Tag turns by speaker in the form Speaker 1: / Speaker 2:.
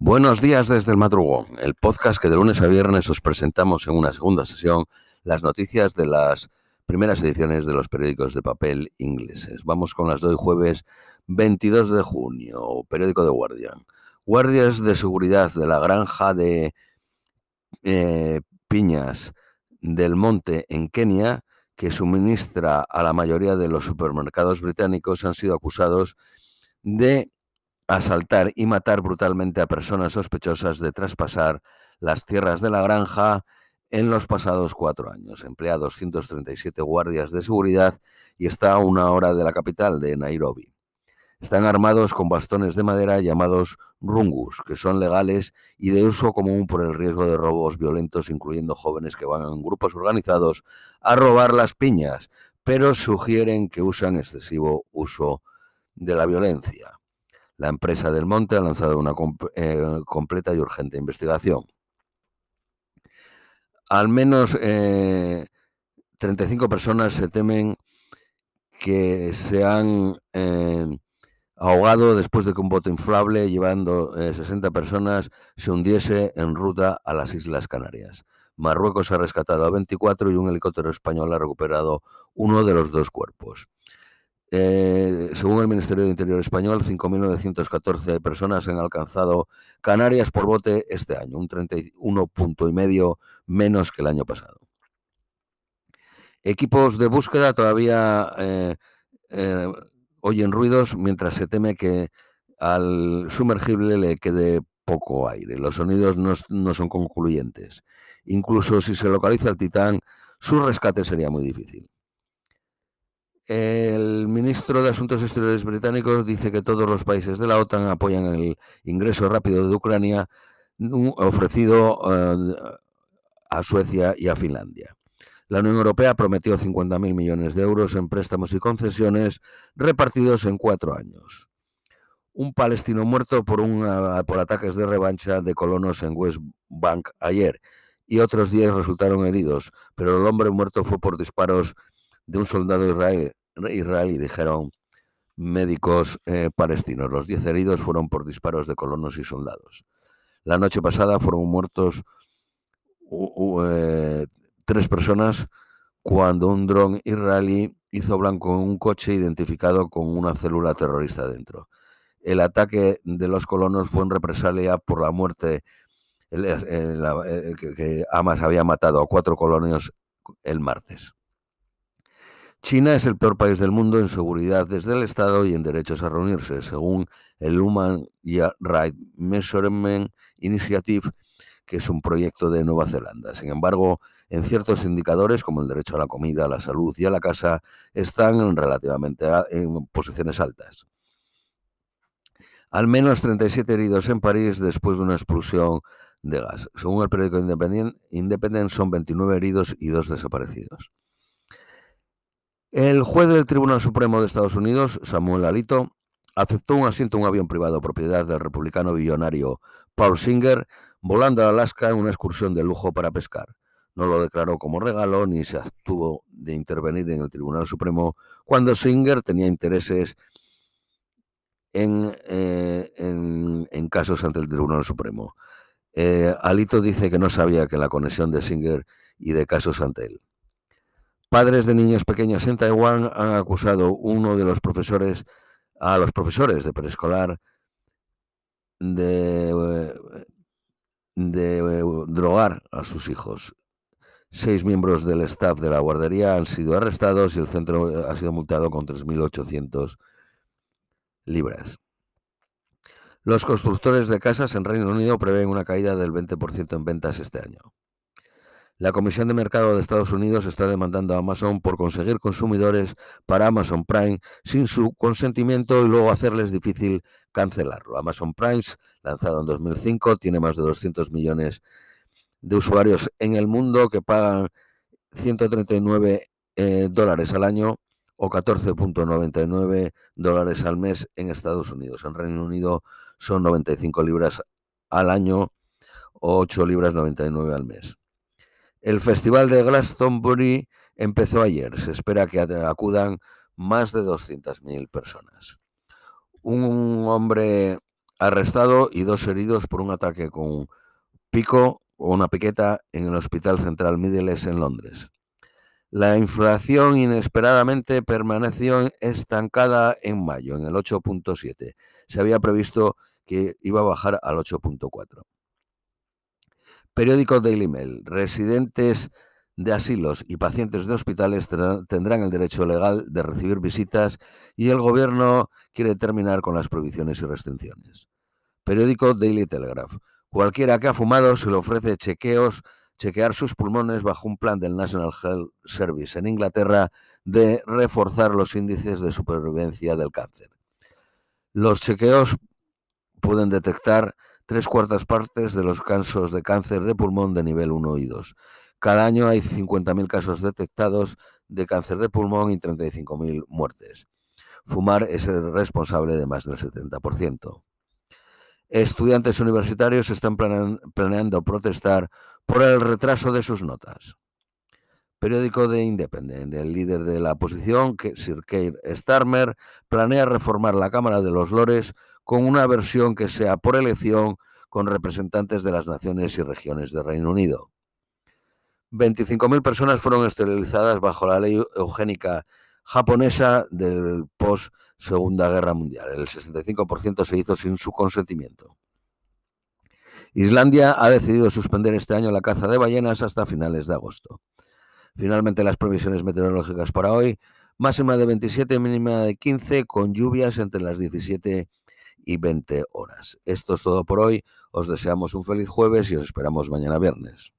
Speaker 1: Buenos días desde el madrugón, el podcast que de lunes a viernes os presentamos en una segunda sesión las noticias de las primeras ediciones de los periódicos de papel ingleses. Vamos con las de jueves 22 de junio, periódico de Guardian. Guardias de seguridad de la granja de eh, Piñas del Monte en Kenia, que suministra a la mayoría de los supermercados británicos, han sido acusados de asaltar y matar brutalmente a personas sospechosas de traspasar las tierras de la granja en los pasados cuatro años. Emplea 237 guardias de seguridad y está a una hora de la capital de Nairobi. Están armados con bastones de madera llamados rungus, que son legales y de uso común por el riesgo de robos violentos, incluyendo jóvenes que van en grupos organizados a robar las piñas, pero sugieren que usan excesivo uso de la violencia. La empresa del Monte ha lanzado una eh, completa y urgente investigación. Al menos 35 eh, personas se temen que se han eh, ahogado después de que un bote inflable llevando 60 personas se hundiese en ruta a las Islas Canarias. Marruecos ha rescatado a 24 y un helicóptero español ha recuperado uno de los dos cuerpos. Eh, según el Ministerio de Interior español, 5.914 personas han alcanzado Canarias por bote este año, un 31 punto y medio menos que el año pasado. Equipos de búsqueda todavía eh, eh, oyen ruidos mientras se teme que al sumergible le quede poco aire. Los sonidos no, no son concluyentes. Incluso si se localiza el Titán, su rescate sería muy difícil. El ministro de Asuntos Exteriores británicos dice que todos los países de la OTAN apoyan el ingreso rápido de Ucrania ofrecido eh, a Suecia y a Finlandia. La Unión Europea prometió 50.000 millones de euros en préstamos y concesiones repartidos en cuatro años. Un palestino muerto por, por ataques de revancha de colonos en West Bank ayer y otros 10 resultaron heridos, pero el hombre muerto fue por disparos de un soldado israelí, dijeron médicos eh, palestinos. Los diez heridos fueron por disparos de colonos y soldados. La noche pasada fueron muertos eh, tres personas cuando un dron israelí hizo blanco un coche identificado con una célula terrorista dentro. El ataque de los colonos fue en represalia por la muerte que, que Hamas había matado a cuatro colonios el martes. China es el peor país del mundo en seguridad desde el Estado y en derechos a reunirse, según el Human Rights Measurement Initiative, que es un proyecto de Nueva Zelanda. Sin embargo, en ciertos indicadores, como el derecho a la comida, a la salud y a la casa, están relativamente en posiciones altas. Al menos 37 heridos en París después de una explosión de gas. Según el periódico Independent, son 29 heridos y dos desaparecidos. El juez del Tribunal Supremo de Estados Unidos, Samuel Alito, aceptó un asiento en un avión privado propiedad del republicano billonario Paul Singer, volando a Alaska en una excursión de lujo para pescar. No lo declaró como regalo ni se abstuvo de intervenir en el Tribunal Supremo cuando Singer tenía intereses en, eh, en, casos ante el Tribunal Supremo. Eh, Alito dice que no sabía que la conexión de Singer y de casos ante él. Padres de niños pequeños en Taiwán han acusado uno de los profesores a los profesores de preescolar de, de drogar a sus hijos. Seis miembros del staff de la guardería han sido arrestados y el centro ha sido multado con 3.800 libras. Los constructores de casas en Reino Unido prevén una caída del 20% en ventas este año. La Comisión de Mercado de Estados Unidos está demandando a Amazon por conseguir consumidores para Amazon Prime sin su consentimiento y luego hacerles difícil cancelarlo. Amazon Prime, lanzado en 2005, tiene más de 200 millones de usuarios en el mundo que pagan 139 eh, dólares al año o 14.99 dólares al mes en Estados Unidos. En Reino Unido son 95 libras al año o 8 libras 99 al mes. El Festival de Glastonbury empezó ayer. Se espera que acudan más de 200.000 personas. Un hombre arrestado y dos heridos por un ataque con pico o una piqueta en el Hospital Central Middles en Londres. La inflación inesperadamente permaneció estancada en mayo, en el 8.7. Se había previsto que iba a bajar al 8.4. Periódico Daily Mail. Residentes de asilos y pacientes de hospitales tendrán el derecho legal de recibir visitas y el gobierno quiere terminar con las prohibiciones y restricciones. Periódico Daily Telegraph. Cualquiera que ha fumado se le ofrece chequeos, chequear sus pulmones bajo un plan del National Health Service en Inglaterra de reforzar los índices de supervivencia del cáncer. Los chequeos pueden detectar tres cuartas partes de los casos de cáncer de pulmón de nivel 1 y 2. Cada año hay 50.000 casos detectados de cáncer de pulmón y 35.000 muertes. Fumar es el responsable de más del 70%. Estudiantes universitarios están planeando protestar por el retraso de sus notas. Periódico de Independent, el líder de la oposición, Sir Keir Starmer, planea reformar la Cámara de los Lores con una versión que sea por elección con representantes de las naciones y regiones del Reino Unido. 25.000 personas fueron esterilizadas bajo la ley eugénica japonesa del post Segunda Guerra Mundial. El 65% se hizo sin su consentimiento. Islandia ha decidido suspender este año la caza de ballenas hasta finales de agosto. Finalmente, las previsiones meteorológicas para hoy, máxima de 27, mínima de 15, con lluvias entre las 17 y 20 horas. Esto es todo por hoy. Os deseamos un feliz jueves y os esperamos mañana viernes.